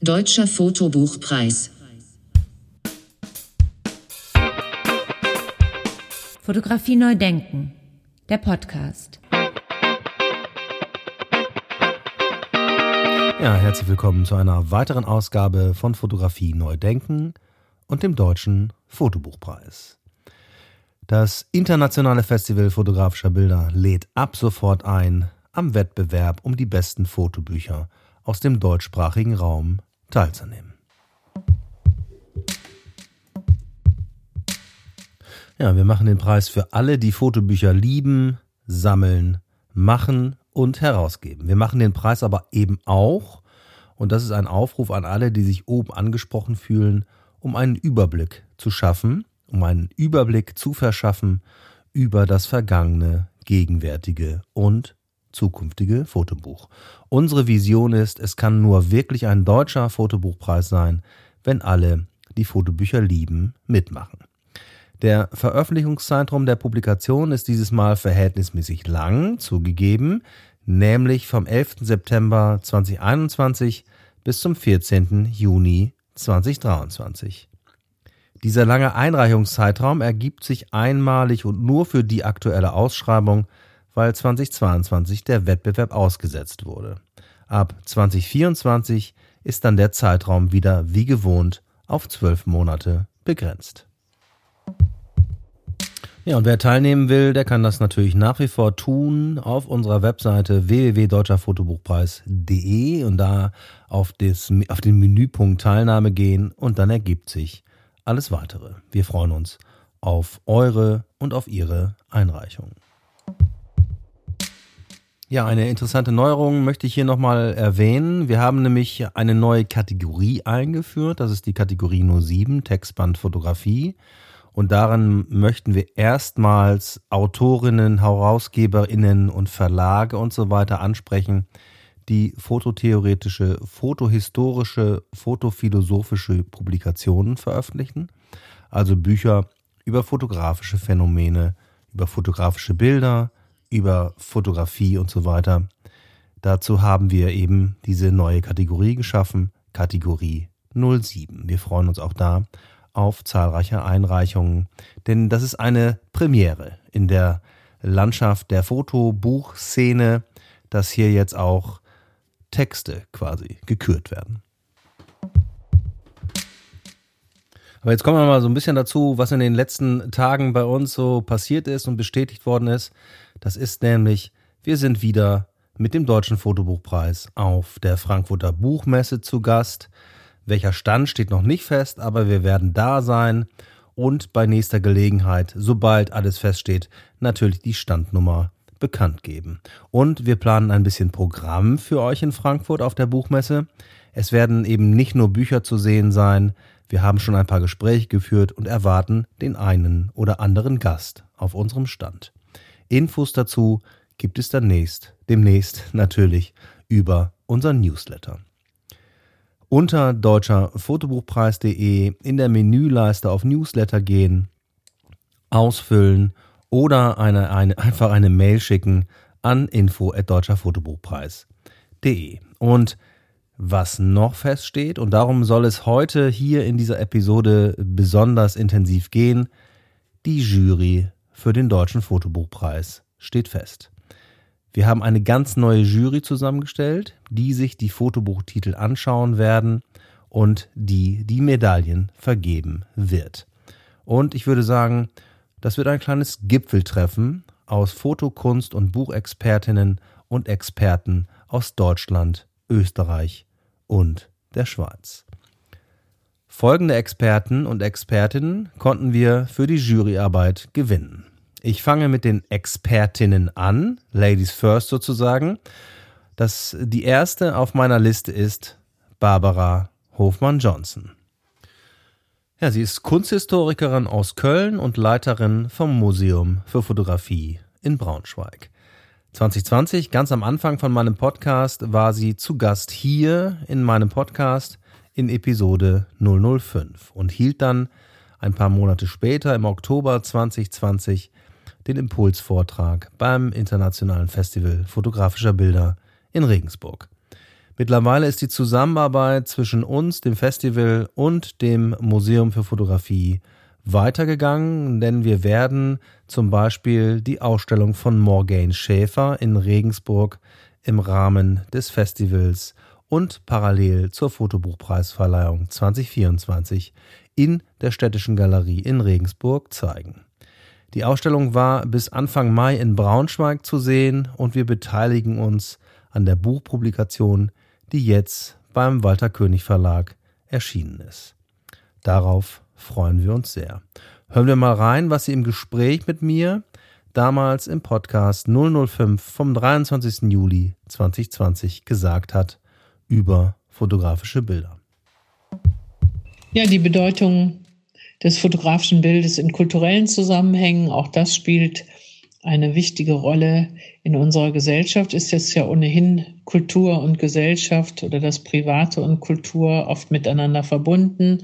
Deutscher Fotobuchpreis. Fotografie neu denken. Der Podcast. Ja, herzlich willkommen zu einer weiteren Ausgabe von Fotografie neu denken und dem Deutschen Fotobuchpreis. Das internationale Festival fotografischer Bilder lädt ab sofort ein, am Wettbewerb um die besten Fotobücher aus dem deutschsprachigen Raum teilzunehmen. Ja, wir machen den Preis für alle, die Fotobücher lieben, sammeln, machen und herausgeben. Wir machen den Preis aber eben auch, und das ist ein Aufruf an alle, die sich oben angesprochen fühlen, um einen Überblick zu schaffen, um einen Überblick zu verschaffen über das vergangene, gegenwärtige und zukünftige Fotobuch. Unsere Vision ist, es kann nur wirklich ein deutscher Fotobuchpreis sein, wenn alle, die Fotobücher lieben, mitmachen. Der Veröffentlichungszeitraum der Publikation ist dieses Mal verhältnismäßig lang, zugegeben, nämlich vom 11. September 2021 bis zum 14. Juni 2023. Dieser lange Einreichungszeitraum ergibt sich einmalig und nur für die aktuelle Ausschreibung weil 2022 der Wettbewerb ausgesetzt wurde. Ab 2024 ist dann der Zeitraum wieder wie gewohnt auf zwölf Monate begrenzt. Ja, und wer teilnehmen will, der kann das natürlich nach wie vor tun auf unserer Webseite www.deutscherfotobuchpreis.de und da auf, das, auf den Menüpunkt Teilnahme gehen und dann ergibt sich alles weitere. Wir freuen uns auf eure und auf ihre Einreichung. Ja, eine interessante Neuerung möchte ich hier nochmal erwähnen. Wir haben nämlich eine neue Kategorie eingeführt. Das ist die Kategorie 07, Textband Fotografie. Und darin möchten wir erstmals Autorinnen, Herausgeberinnen und Verlage und so weiter ansprechen, die fototheoretische, fotohistorische, fotophilosophische Publikationen veröffentlichen. Also Bücher über fotografische Phänomene, über fotografische Bilder, über Fotografie und so weiter. Dazu haben wir eben diese neue Kategorie geschaffen, Kategorie 07. Wir freuen uns auch da auf zahlreiche Einreichungen, denn das ist eine Premiere in der Landschaft der Fotobuchszene, dass hier jetzt auch Texte quasi gekürt werden. Aber jetzt kommen wir mal so ein bisschen dazu, was in den letzten Tagen bei uns so passiert ist und bestätigt worden ist. Das ist nämlich, wir sind wieder mit dem Deutschen Fotobuchpreis auf der Frankfurter Buchmesse zu Gast. Welcher Stand steht noch nicht fest, aber wir werden da sein und bei nächster Gelegenheit, sobald alles feststeht, natürlich die Standnummer bekannt geben. Und wir planen ein bisschen Programm für euch in Frankfurt auf der Buchmesse. Es werden eben nicht nur Bücher zu sehen sein, wir haben schon ein paar Gespräche geführt und erwarten den einen oder anderen Gast auf unserem Stand. Infos dazu gibt es demnächst, demnächst natürlich über unseren Newsletter. Unter deutscherfotobuchpreis.de in der Menüleiste auf Newsletter gehen, ausfüllen oder eine, eine, einfach eine Mail schicken an info@deutscherfotobuchpreis.de. Und was noch feststeht, und darum soll es heute hier in dieser Episode besonders intensiv gehen, die Jury für den Deutschen Fotobuchpreis steht fest. Wir haben eine ganz neue Jury zusammengestellt, die sich die Fotobuchtitel anschauen werden und die die Medaillen vergeben wird. Und ich würde sagen, das wird ein kleines Gipfeltreffen aus Fotokunst und Buchexpertinnen und Experten aus Deutschland, Österreich und der Schweiz. Folgende Experten und Expertinnen konnten wir für die Juryarbeit gewinnen. Ich fange mit den Expertinnen an, Ladies First sozusagen. Das, die erste auf meiner Liste ist Barbara Hofmann-Johnson. Ja, sie ist Kunsthistorikerin aus Köln und Leiterin vom Museum für Fotografie in Braunschweig. 2020, ganz am Anfang von meinem Podcast, war sie zu Gast hier in meinem Podcast in Episode 005 und hielt dann ein paar Monate später im Oktober 2020 den Impulsvortrag beim Internationalen Festival fotografischer Bilder in Regensburg. Mittlerweile ist die Zusammenarbeit zwischen uns, dem Festival und dem Museum für Fotografie weitergegangen, denn wir werden zum Beispiel die Ausstellung von Morgane Schäfer in Regensburg im Rahmen des Festivals und parallel zur Fotobuchpreisverleihung 2024 in der Städtischen Galerie in Regensburg zeigen. Die Ausstellung war bis Anfang Mai in Braunschweig zu sehen und wir beteiligen uns an der Buchpublikation, die jetzt beim Walter König Verlag erschienen ist. Darauf freuen wir uns sehr. Hören wir mal rein, was sie im Gespräch mit mir damals im Podcast 005 vom 23. Juli 2020 gesagt hat über fotografische Bilder. Ja, die Bedeutung des fotografischen Bildes in kulturellen Zusammenhängen, auch das spielt eine wichtige Rolle in unserer Gesellschaft. Ist jetzt ja ohnehin Kultur und Gesellschaft oder das Private und Kultur oft miteinander verbunden.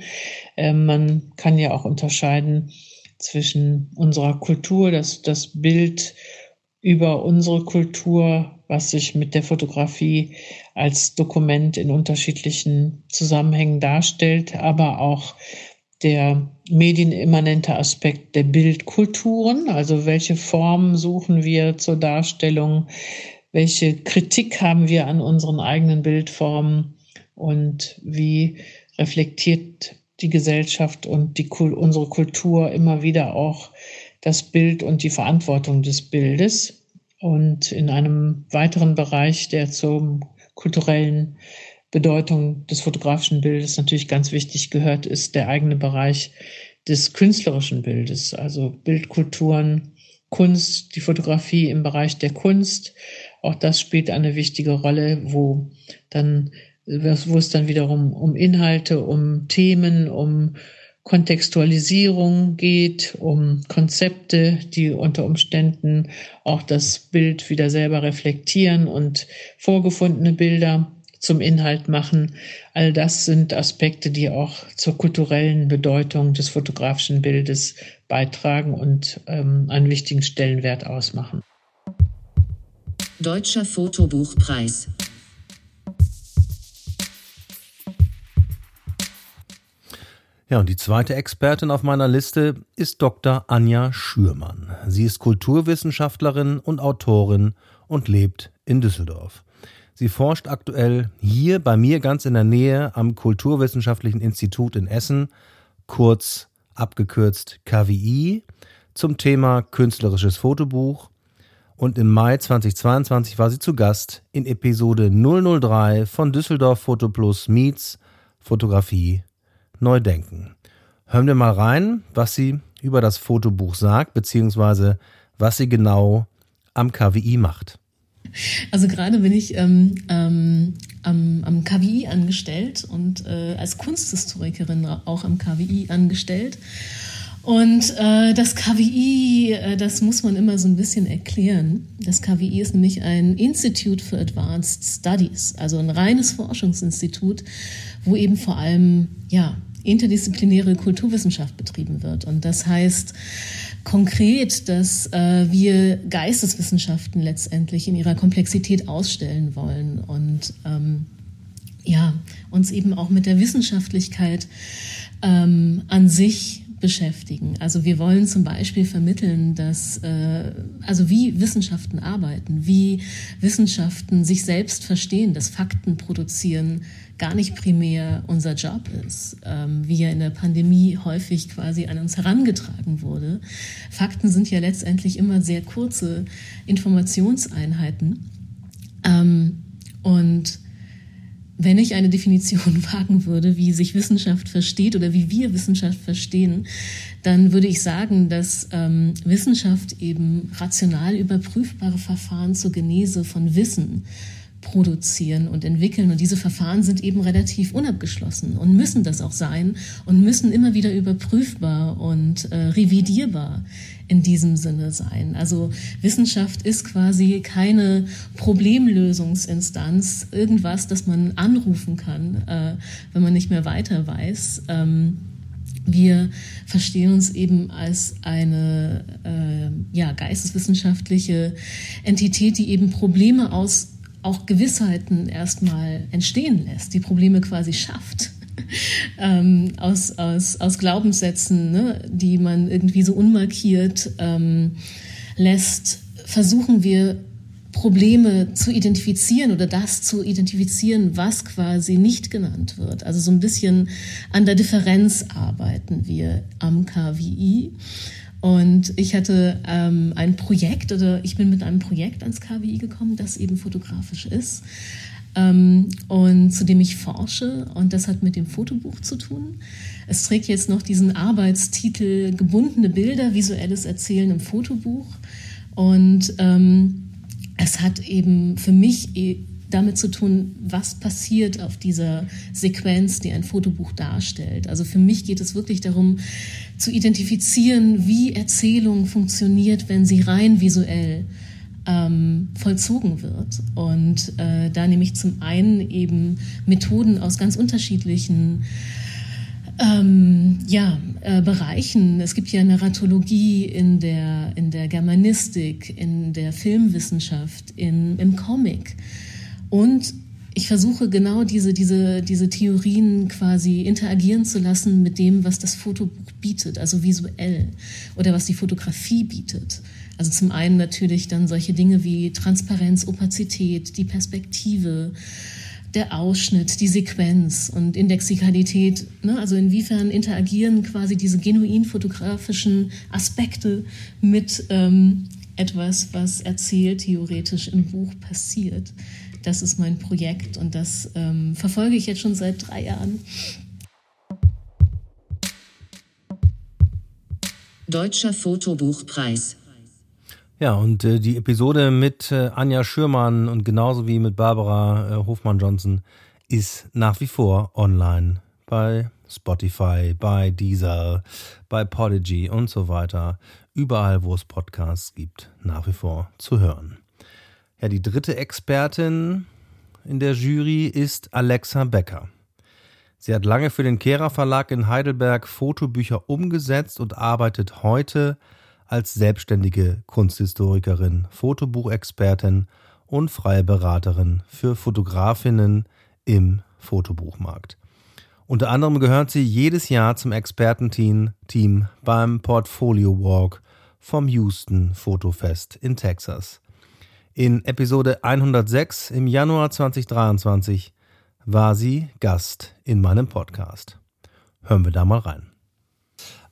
Ähm, man kann ja auch unterscheiden zwischen unserer Kultur, das, das Bild über unsere Kultur, was sich mit der Fotografie als Dokument in unterschiedlichen Zusammenhängen darstellt, aber auch der medienimmanente Aspekt der Bildkulturen, also welche Formen suchen wir zur Darstellung, welche Kritik haben wir an unseren eigenen Bildformen? Und wie reflektiert die Gesellschaft und die, unsere Kultur immer wieder auch das Bild und die Verantwortung des Bildes. Und in einem weiteren Bereich, der zum kulturellen Bedeutung des fotografischen Bildes natürlich ganz wichtig gehört, ist der eigene Bereich des künstlerischen Bildes, also Bildkulturen, Kunst, die Fotografie im Bereich der Kunst. Auch das spielt eine wichtige Rolle, wo dann, wo es dann wiederum um Inhalte, um Themen, um Kontextualisierung geht, um Konzepte, die unter Umständen auch das Bild wieder selber reflektieren und vorgefundene Bilder zum Inhalt machen. All das sind Aspekte, die auch zur kulturellen Bedeutung des fotografischen Bildes beitragen und ähm, einen wichtigen Stellenwert ausmachen. Deutscher Fotobuchpreis. Ja, und die zweite Expertin auf meiner Liste ist Dr. Anja Schürmann. Sie ist Kulturwissenschaftlerin und Autorin und lebt in Düsseldorf. Sie forscht aktuell hier bei mir ganz in der Nähe am Kulturwissenschaftlichen Institut in Essen, kurz abgekürzt KWI, zum Thema künstlerisches Fotobuch. Und im Mai 2022 war sie zu Gast in Episode 003 von Düsseldorf Foto Plus Meets Fotografie neu denken. Hören wir mal rein, was sie über das Fotobuch sagt, beziehungsweise was sie genau am KWI macht. Also gerade bin ich ähm, ähm, am, am KWI angestellt und äh, als Kunsthistorikerin auch am KWI angestellt. Und äh, das KWI, äh, das muss man immer so ein bisschen erklären. Das KWI ist nämlich ein Institute for Advanced Studies, also ein reines Forschungsinstitut, wo eben vor allem ja interdisziplinäre Kulturwissenschaft betrieben wird. Und das heißt, konkret, dass äh, wir Geisteswissenschaften letztendlich in ihrer Komplexität ausstellen wollen und ähm, ja, uns eben auch mit der Wissenschaftlichkeit ähm, an sich beschäftigen. Also wir wollen zum Beispiel vermitteln, dass äh, also wie Wissenschaften arbeiten, wie Wissenschaften sich selbst verstehen, dass Fakten produzieren gar nicht primär unser Job ist, ähm, wie ja in der Pandemie häufig quasi an uns herangetragen wurde. Fakten sind ja letztendlich immer sehr kurze Informationseinheiten. Ähm, und wenn ich eine Definition wagen würde, wie sich Wissenschaft versteht oder wie wir Wissenschaft verstehen, dann würde ich sagen, dass ähm, Wissenschaft eben rational überprüfbare Verfahren zur Genese von Wissen produzieren und entwickeln. Und diese Verfahren sind eben relativ unabgeschlossen und müssen das auch sein und müssen immer wieder überprüfbar und äh, revidierbar in diesem Sinne sein. Also Wissenschaft ist quasi keine Problemlösungsinstanz, irgendwas, das man anrufen kann, äh, wenn man nicht mehr weiter weiß. Ähm, wir verstehen uns eben als eine äh, ja, geisteswissenschaftliche Entität, die eben Probleme aus auch Gewissheiten erstmal entstehen lässt, die Probleme quasi schafft. ähm, aus, aus, aus Glaubenssätzen, ne, die man irgendwie so unmarkiert ähm, lässt, versuchen wir Probleme zu identifizieren oder das zu identifizieren, was quasi nicht genannt wird. Also so ein bisschen an der Differenz arbeiten wir am KWI. Und ich hatte ähm, ein Projekt oder ich bin mit einem Projekt ans KWI gekommen, das eben fotografisch ist ähm, und zu dem ich forsche. Und das hat mit dem Fotobuch zu tun. Es trägt jetzt noch diesen Arbeitstitel Gebundene Bilder, visuelles Erzählen im Fotobuch. Und ähm, es hat eben für mich e, damit zu tun, was passiert auf dieser Sequenz, die ein Fotobuch darstellt. Also für mich geht es wirklich darum, zu identifizieren, wie Erzählung funktioniert, wenn sie rein visuell ähm, vollzogen wird. Und äh, da nehme ich zum einen eben Methoden aus ganz unterschiedlichen ähm, ja, äh, Bereichen. Es gibt ja Narratologie in der, in der Germanistik, in der Filmwissenschaft, in, im Comic. Und ich versuche genau diese, diese, diese Theorien quasi interagieren zu lassen mit dem, was das Fotobuch bietet, also visuell oder was die Fotografie bietet. Also zum einen natürlich dann solche Dinge wie Transparenz, Opazität, die Perspektive, der Ausschnitt, die Sequenz und Indexikalität. Ne? Also inwiefern interagieren quasi diese genuin fotografischen Aspekte mit ähm, etwas, was erzählt theoretisch im Buch passiert. Das ist mein Projekt und das ähm, verfolge ich jetzt schon seit drei Jahren. Deutscher Fotobuchpreis ja, und äh, die Episode mit äh, Anja Schürmann und genauso wie mit Barbara äh, Hofmann-Johnson ist nach wie vor online bei Spotify, bei Deezer, bei Podigy und so weiter. Überall, wo es Podcasts gibt, nach wie vor zu hören. Ja, die dritte Expertin in der Jury ist Alexa Becker. Sie hat lange für den Kehrer Verlag in Heidelberg Fotobücher umgesetzt und arbeitet heute als selbstständige Kunsthistorikerin, Fotobuchexpertin und freie Beraterin für Fotografinnen im Fotobuchmarkt. Unter anderem gehört sie jedes Jahr zum Expertenteam Team beim Portfolio Walk vom Houston Fotofest in Texas. In Episode 106 im Januar 2023 war sie Gast in meinem Podcast. Hören wir da mal rein.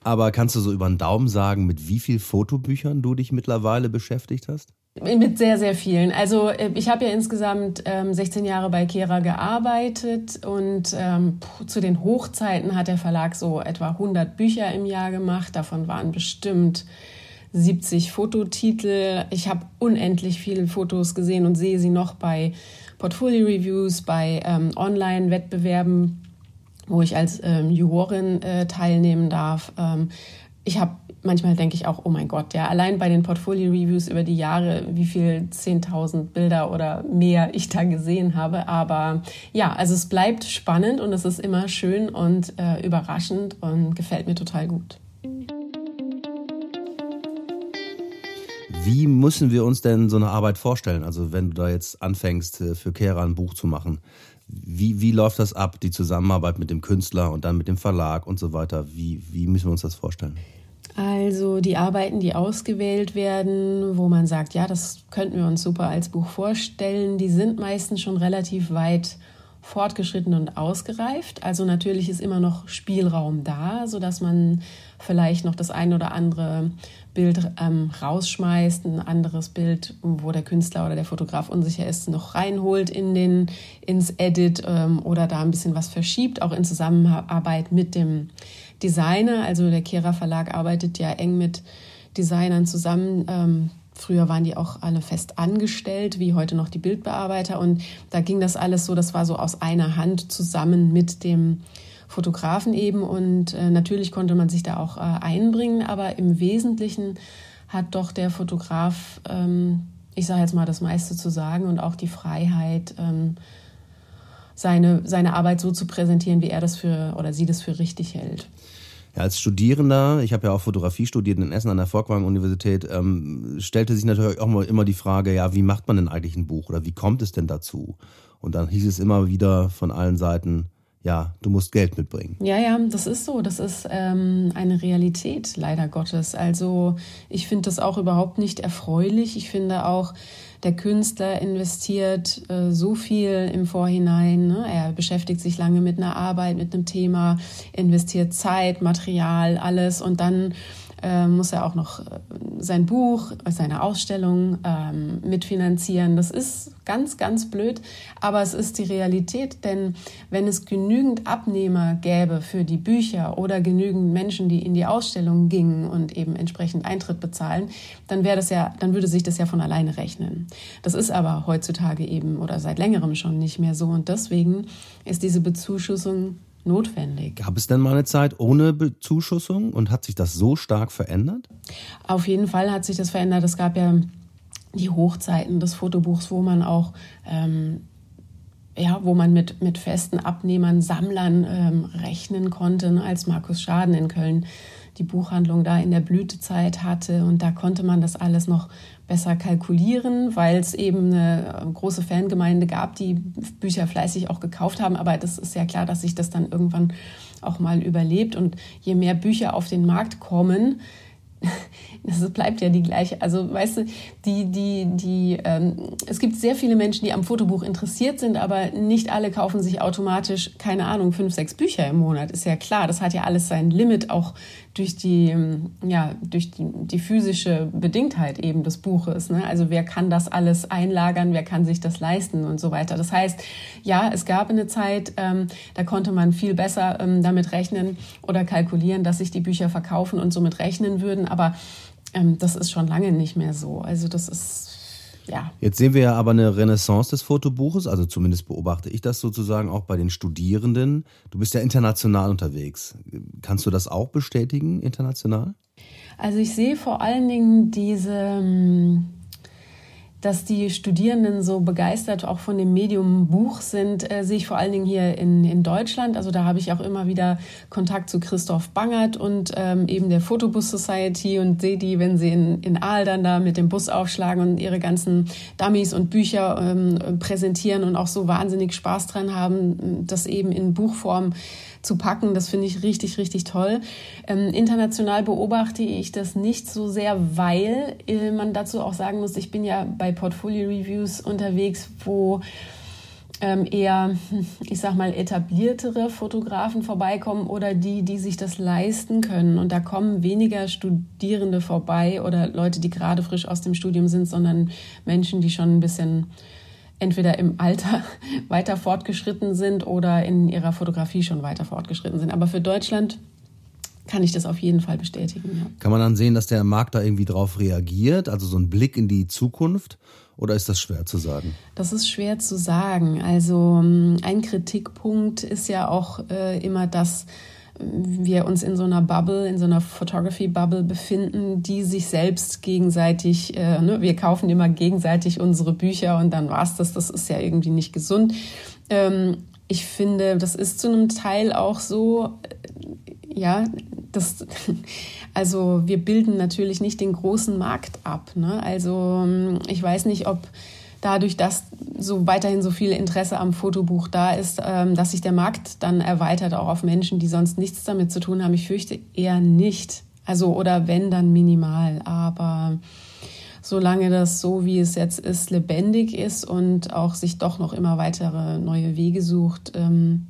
Aber kannst du so über den Daumen sagen, mit wie vielen Fotobüchern du dich mittlerweile beschäftigt hast? Mit sehr, sehr vielen. Also äh, ich habe ja insgesamt ähm, 16 Jahre bei Kera gearbeitet und ähm, zu den Hochzeiten hat der Verlag so etwa 100 Bücher im Jahr gemacht. Davon waren bestimmt 70 Fototitel. Ich habe unendlich viele Fotos gesehen und sehe sie noch bei Portfolio-Reviews, bei ähm, Online-Wettbewerben wo ich als ähm, Jurorin äh, teilnehmen darf. Ähm, ich habe manchmal denke ich auch, oh mein Gott, ja, allein bei den Portfolio-Reviews über die Jahre, wie viel 10.000 Bilder oder mehr ich da gesehen habe. Aber ja, also es bleibt spannend und es ist immer schön und äh, überraschend und gefällt mir total gut. Wie müssen wir uns denn so eine Arbeit vorstellen? Also wenn du da jetzt anfängst, äh, für Kehrer ein Buch zu machen, wie, wie läuft das ab, die Zusammenarbeit mit dem Künstler und dann mit dem Verlag und so weiter? Wie, wie müssen wir uns das vorstellen? Also die Arbeiten, die ausgewählt werden, wo man sagt, ja, das könnten wir uns super als Buch vorstellen, die sind meistens schon relativ weit fortgeschritten und ausgereift. Also natürlich ist immer noch Spielraum da, sodass man vielleicht noch das ein oder andere Bild ähm, rausschmeißt, ein anderes Bild, wo der Künstler oder der Fotograf unsicher ist, noch reinholt in den, ins Edit ähm, oder da ein bisschen was verschiebt, auch in Zusammenarbeit mit dem Designer. Also der Kera Verlag arbeitet ja eng mit Designern zusammen. Ähm, Früher waren die auch alle fest angestellt, wie heute noch die Bildbearbeiter. Und da ging das alles so, das war so aus einer Hand zusammen mit dem Fotografen eben und äh, natürlich konnte man sich da auch äh, einbringen, aber im Wesentlichen hat doch der Fotograf, ähm, ich sage jetzt mal, das meiste zu sagen und auch die Freiheit, ähm, seine, seine Arbeit so zu präsentieren, wie er das für oder sie das für richtig hält. Ja, als Studierender, ich habe ja auch Fotografie studiert in Essen an der Volkwang-Universität, ähm, stellte sich natürlich auch mal immer die Frage, ja, wie macht man denn eigentlich ein Buch oder wie kommt es denn dazu? Und dann hieß es immer wieder von allen Seiten, ja, du musst Geld mitbringen. Ja, ja, das ist so. Das ist ähm, eine Realität, leider Gottes. Also ich finde das auch überhaupt nicht erfreulich. Ich finde auch, der Künstler investiert äh, so viel im Vorhinein. Ne? Er beschäftigt sich lange mit einer Arbeit, mit einem Thema, investiert Zeit, Material, alles und dann muss er auch noch äh, sein Buch, seine Ausstellung ähm, mitfinanzieren. Das ist ganz, ganz blöd, aber es ist die Realität, denn wenn es genügend Abnehmer gäbe für die Bücher oder genügend Menschen, die in die Ausstellung gingen und eben entsprechend Eintritt bezahlen, dann wäre das ja, dann würde sich das ja von alleine rechnen. Das ist aber heutzutage eben oder seit längerem schon nicht mehr so und deswegen ist diese Bezuschussung notwendig. Gab es denn mal eine Zeit ohne Bezuschussung und hat sich das so stark verändert? Auf jeden Fall hat sich das verändert. Es gab ja die Hochzeiten des Fotobuchs, wo man auch ähm, ja, wo man mit, mit festen Abnehmern, Sammlern ähm, rechnen konnte, ne, als Markus Schaden in Köln die Buchhandlung da in der Blütezeit hatte. Und da konnte man das alles noch besser kalkulieren, weil es eben eine große Fangemeinde gab, die Bücher fleißig auch gekauft haben. Aber das ist ja klar, dass sich das dann irgendwann auch mal überlebt. Und je mehr Bücher auf den Markt kommen, das bleibt ja die gleiche. Also weißt du, die, die, die, ähm, es gibt sehr viele Menschen, die am Fotobuch interessiert sind, aber nicht alle kaufen sich automatisch, keine Ahnung, fünf, sechs Bücher im Monat. Ist ja klar. Das hat ja alles sein Limit, auch durch die, ja, durch die, die physische Bedingtheit eben des Buches. Ne? Also wer kann das alles einlagern, wer kann sich das leisten und so weiter. Das heißt, ja, es gab eine Zeit, ähm, da konnte man viel besser ähm, damit rechnen oder kalkulieren, dass sich die Bücher verkaufen und somit rechnen würden. Aber ähm, das ist schon lange nicht mehr so. Also das ist ja. Jetzt sehen wir ja aber eine Renaissance des Fotobuches, also zumindest beobachte ich das sozusagen auch bei den Studierenden. Du bist ja international unterwegs. Kannst du das auch bestätigen, international? Also ich sehe vor allen Dingen diese ähm, dass die Studierenden so begeistert auch von dem Medium Buch sind, äh, sehe ich vor allen Dingen hier in, in Deutschland. Also da habe ich auch immer wieder Kontakt zu Christoph Bangert und ähm, eben der Photobus Society und sehe die, wenn sie in, in Aal dann da mit dem Bus aufschlagen und ihre ganzen Dummies und Bücher ähm, präsentieren und auch so wahnsinnig Spaß dran haben, das eben in Buchform zu packen. Das finde ich richtig, richtig toll. Ähm, international beobachte ich das nicht so sehr, weil äh, man dazu auch sagen muss, ich bin ja bei Portfolio Reviews unterwegs, wo ähm, eher, ich sag mal, etabliertere Fotografen vorbeikommen oder die, die sich das leisten können. Und da kommen weniger Studierende vorbei oder Leute, die gerade frisch aus dem Studium sind, sondern Menschen, die schon ein bisschen entweder im Alter weiter fortgeschritten sind oder in ihrer Fotografie schon weiter fortgeschritten sind. Aber für Deutschland kann ich das auf jeden Fall bestätigen. Ja. Kann man dann sehen, dass der Markt da irgendwie drauf reagiert? Also so ein Blick in die Zukunft? Oder ist das schwer zu sagen? Das ist schwer zu sagen. Also ähm, ein Kritikpunkt ist ja auch äh, immer, dass wir uns in so einer Bubble, in so einer Photography-Bubble befinden, die sich selbst gegenseitig, äh, ne, wir kaufen immer gegenseitig unsere Bücher und dann war's das. Das ist ja irgendwie nicht gesund. Ähm, ich finde, das ist zu einem Teil auch so, äh, ja, das, also wir bilden natürlich nicht den großen Markt ab. Ne? Also ähm, ich weiß nicht, ob dadurch, dass so weiterhin so viel Interesse am Fotobuch da ist, ähm, dass sich der Markt dann erweitert auch auf Menschen, die sonst nichts damit zu tun haben. Ich fürchte eher nicht. Also oder wenn dann minimal, aber solange das so wie es jetzt ist lebendig ist und auch sich doch noch immer weitere neue Wege sucht, ähm,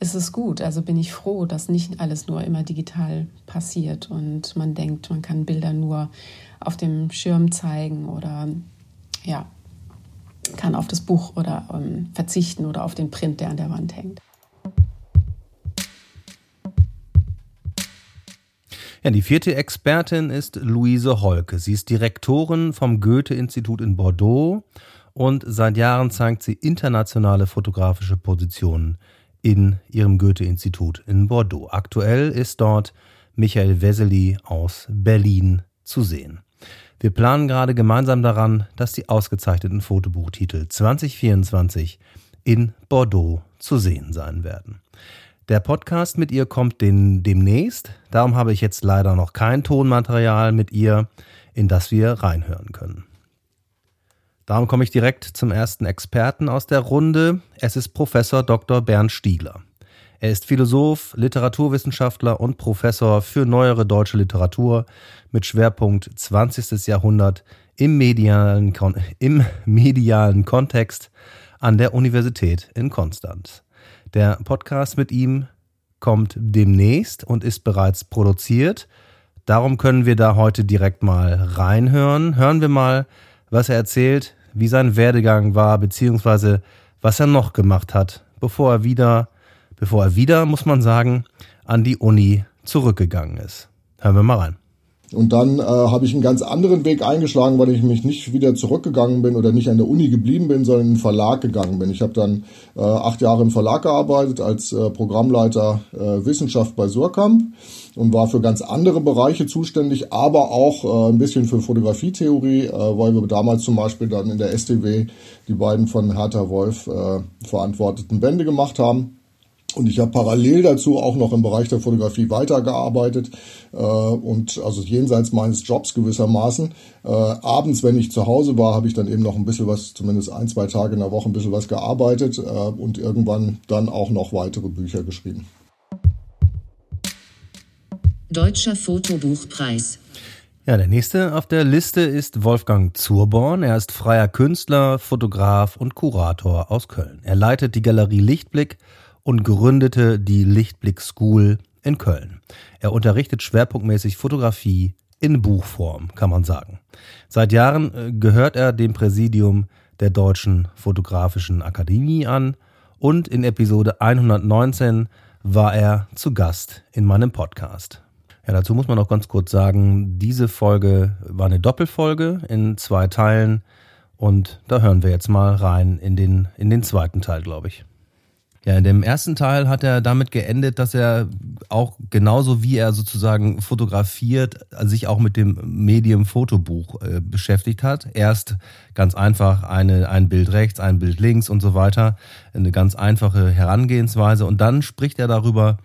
ist es gut. Also bin ich froh, dass nicht alles nur immer digital passiert und man denkt, man kann Bilder nur auf dem Schirm zeigen oder ja, kann auf das Buch oder ähm, verzichten oder auf den Print, der an der Wand hängt. Ja, die vierte Expertin ist Luise Holke. Sie ist Direktorin vom Goethe-Institut in Bordeaux und seit Jahren zeigt sie internationale fotografische Positionen in ihrem Goethe-Institut in Bordeaux. Aktuell ist dort Michael Wessely aus Berlin zu sehen. Wir planen gerade gemeinsam daran, dass die ausgezeichneten Fotobuchtitel 2024 in Bordeaux zu sehen sein werden. Der Podcast mit ihr kommt den, demnächst. Darum habe ich jetzt leider noch kein Tonmaterial mit ihr, in das wir reinhören können. Darum komme ich direkt zum ersten Experten aus der Runde. Es ist Professor Dr. Bernd Stiegler. Er ist Philosoph, Literaturwissenschaftler und Professor für neuere deutsche Literatur mit Schwerpunkt 20. Jahrhundert im medialen, im medialen Kontext an der Universität in Konstanz. Der Podcast mit ihm kommt demnächst und ist bereits produziert. Darum können wir da heute direkt mal reinhören. Hören wir mal, was er erzählt, wie sein Werdegang war, beziehungsweise was er noch gemacht hat, bevor er wieder, bevor er wieder, muss man sagen, an die Uni zurückgegangen ist. Hören wir mal rein. Und dann äh, habe ich einen ganz anderen Weg eingeschlagen, weil ich mich nicht wieder zurückgegangen bin oder nicht an der Uni geblieben bin, sondern in den Verlag gegangen bin. Ich habe dann äh, acht Jahre im Verlag gearbeitet als äh, Programmleiter äh, Wissenschaft bei Surkamp und war für ganz andere Bereiche zuständig, aber auch äh, ein bisschen für Fotografietheorie, äh, weil wir damals zum Beispiel dann in der STW die beiden von Hertha Wolf äh, verantworteten Bände gemacht haben. Und ich habe parallel dazu auch noch im Bereich der Fotografie weitergearbeitet äh, und also jenseits meines Jobs gewissermaßen. Äh, abends, wenn ich zu Hause war, habe ich dann eben noch ein bisschen was, zumindest ein, zwei Tage in der Woche ein bisschen was gearbeitet äh, und irgendwann dann auch noch weitere Bücher geschrieben. Deutscher Fotobuchpreis. Ja, der nächste auf der Liste ist Wolfgang Zurborn. Er ist freier Künstler, Fotograf und Kurator aus Köln. Er leitet die Galerie Lichtblick und gründete die Lichtblick School in Köln. Er unterrichtet schwerpunktmäßig Fotografie in Buchform, kann man sagen. Seit Jahren äh, gehört er dem Präsidium der Deutschen Fotografischen Akademie an und in Episode 119 war er zu Gast in meinem Podcast. Ja, dazu muss man auch ganz kurz sagen, diese Folge war eine Doppelfolge in zwei Teilen und da hören wir jetzt mal rein in den, in den zweiten Teil, glaube ich. Ja, in dem ersten Teil hat er damit geendet, dass er auch genauso wie er sozusagen fotografiert, sich auch mit dem Medium Fotobuch äh, beschäftigt hat. Erst ganz einfach eine, ein Bild rechts, ein Bild links und so weiter. Eine ganz einfache Herangehensweise. Und dann spricht er darüber,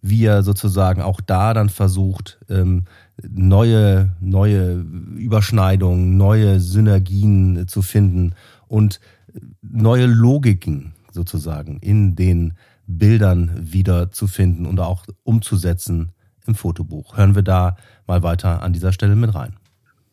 wie er sozusagen auch da dann versucht, ähm, neue, neue Überschneidungen, neue Synergien zu finden und neue Logiken sozusagen in den Bildern wieder zu finden und auch umzusetzen im Fotobuch. Hören wir da mal weiter an dieser Stelle mit rein.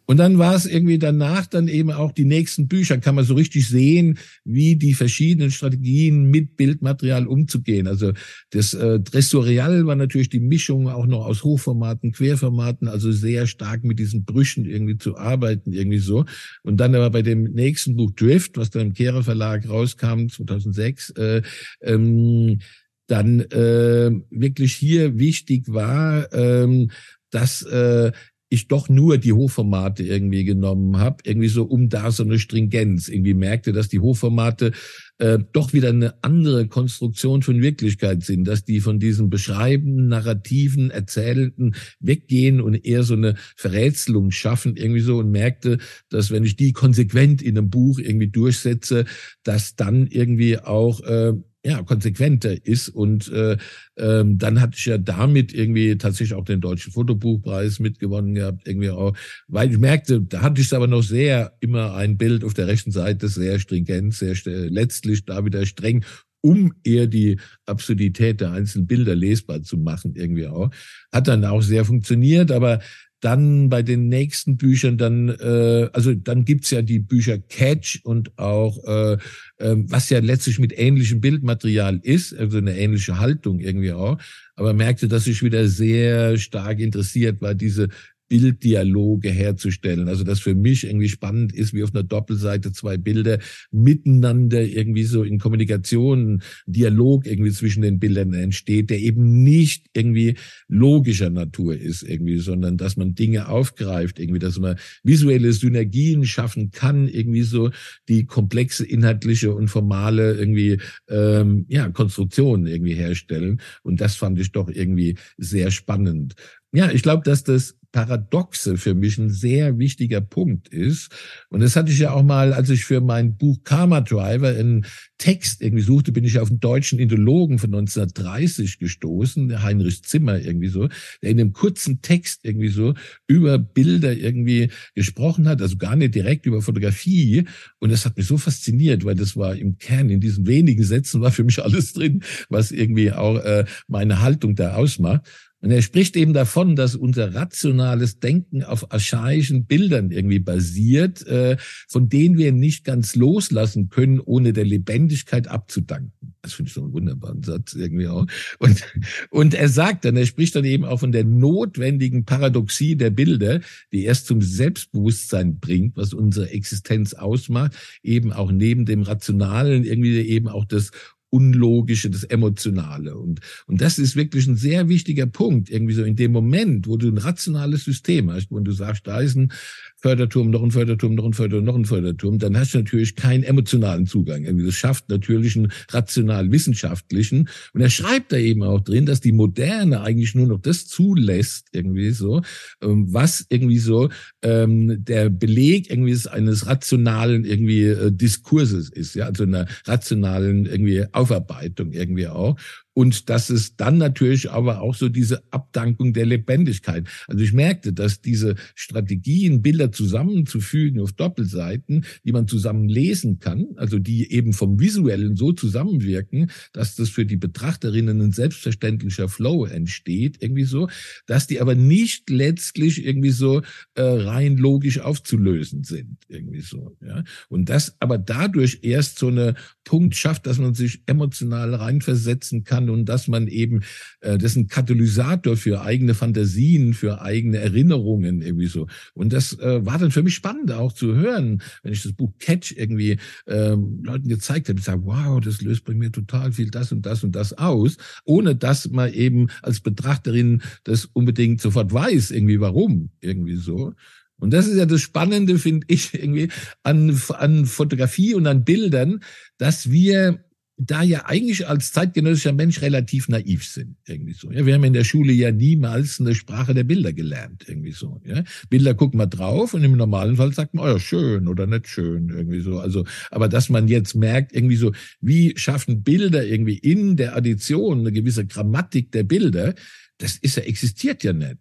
Und dann war es irgendwie danach dann eben auch die nächsten Bücher, kann man so richtig sehen, wie die verschiedenen Strategien mit Bildmaterial umzugehen. Also das äh, Dressurial war natürlich die Mischung auch noch aus Hochformaten, Querformaten, also sehr stark mit diesen Brüchen irgendwie zu arbeiten, irgendwie so. Und dann aber bei dem nächsten Buch Drift, was dann im Kehrer Verlag rauskam, 2006, äh, ähm, dann äh, wirklich hier wichtig war, ähm, dass äh, ich doch nur die Hochformate irgendwie genommen habe, irgendwie so um da so eine Stringenz. Irgendwie merkte, dass die Hochformate äh, doch wieder eine andere Konstruktion von Wirklichkeit sind, dass die von diesen beschreibenden, narrativen, erzählten weggehen und eher so eine Verrätselung schaffen irgendwie so und merkte, dass wenn ich die konsequent in einem Buch irgendwie durchsetze, dass dann irgendwie auch äh, ja, konsequenter ist. Und äh, ähm, dann hatte ich ja damit irgendwie tatsächlich auch den Deutschen Fotobuchpreis mitgewonnen gehabt, irgendwie auch, weil ich merkte, da hatte ich aber noch sehr immer ein Bild auf der rechten Seite, sehr stringent, sehr letztlich da wieder streng um eher die Absurdität der einzelnen Bilder lesbar zu machen, irgendwie auch. Hat dann auch sehr funktioniert, aber dann bei den nächsten Büchern dann, äh, also dann gibt's ja die Bücher Catch und auch, äh, äh, was ja letztlich mit ähnlichem Bildmaterial ist, also eine ähnliche Haltung irgendwie auch. Aber merkte, dass ich wieder sehr stark interessiert war, diese Bilddialoge herzustellen. Also das für mich irgendwie spannend ist, wie auf einer Doppelseite zwei Bilder miteinander irgendwie so in Kommunikation, Dialog irgendwie zwischen den Bildern entsteht, der eben nicht irgendwie logischer Natur ist irgendwie, sondern dass man Dinge aufgreift, irgendwie, dass man visuelle Synergien schaffen kann, irgendwie so die komplexe inhaltliche und formale irgendwie ähm, ja Konstruktionen irgendwie herstellen. Und das fand ich doch irgendwie sehr spannend. Ja, ich glaube, dass das Paradoxe für mich ein sehr wichtiger Punkt ist. Und das hatte ich ja auch mal, als ich für mein Buch Karma Driver einen Text irgendwie suchte, bin ich auf einen deutschen Indologen von 1930 gestoßen, Heinrich Zimmer irgendwie so, der in einem kurzen Text irgendwie so über Bilder irgendwie gesprochen hat, also gar nicht direkt über Fotografie. Und das hat mich so fasziniert, weil das war im Kern, in diesen wenigen Sätzen war für mich alles drin, was irgendwie auch äh, meine Haltung da ausmacht. Und er spricht eben davon, dass unser rationales Denken auf archaischen Bildern irgendwie basiert, äh, von denen wir nicht ganz loslassen können, ohne der Lebendigkeit abzudanken. Das finde ich so einen wunderbaren Satz irgendwie auch. Und, und er sagt dann, er spricht dann eben auch von der notwendigen Paradoxie der Bilder, die erst zum Selbstbewusstsein bringt, was unsere Existenz ausmacht, eben auch neben dem Rationalen irgendwie eben auch das Unlogische, das Emotionale. Und, und das ist wirklich ein sehr wichtiger Punkt, irgendwie so in dem Moment, wo du ein rationales System hast, wo du sagst, da ist ein Förderturm, noch ein Förderturm, noch ein Förderturm, noch ein Förderturm, dann hast du natürlich keinen emotionalen Zugang. Irgendwie das schafft natürlich einen rational-wissenschaftlichen. Und er schreibt da eben auch drin, dass die Moderne eigentlich nur noch das zulässt, irgendwie so, ähm, was irgendwie so ähm, der Beleg irgendwie eines rationalen irgendwie äh, Diskurses ist, ja, also einer rationalen irgendwie Aufarbeitung irgendwie auch und dass es dann natürlich aber auch so diese Abdankung der Lebendigkeit. Also ich merkte, dass diese Strategien, Bilder zusammenzufügen auf Doppelseiten, die man zusammen lesen kann, also die eben vom Visuellen so zusammenwirken, dass das für die Betrachterinnen ein selbstverständlicher Flow entsteht, irgendwie so, dass die aber nicht letztlich irgendwie so äh, rein logisch aufzulösen sind, irgendwie so. Ja? Und das aber dadurch erst so eine Punkt schafft, dass man sich emotional reinversetzen kann und dass man eben, äh, ein Katalysator für eigene Fantasien, für eigene Erinnerungen irgendwie so. Und das äh, war dann für mich spannend auch zu hören, wenn ich das Buch Catch irgendwie ähm, Leuten gezeigt habe, ich sage, wow, das löst bei mir total viel das und das und das aus, ohne dass man eben als Betrachterin das unbedingt sofort weiß, irgendwie warum, irgendwie so. Und das ist ja das Spannende, finde ich, irgendwie an, an Fotografie und an Bildern, dass wir da ja eigentlich als zeitgenössischer Mensch relativ naiv sind, irgendwie so. Ja, wir haben in der Schule ja niemals eine Sprache der Bilder gelernt, irgendwie so. Ja, Bilder gucken wir drauf und im normalen Fall sagt man, oh ja, schön oder nicht schön, irgendwie so. Also, aber dass man jetzt merkt, irgendwie so, wie schaffen Bilder irgendwie in der Addition eine gewisse Grammatik der Bilder, das ist ja existiert ja nicht.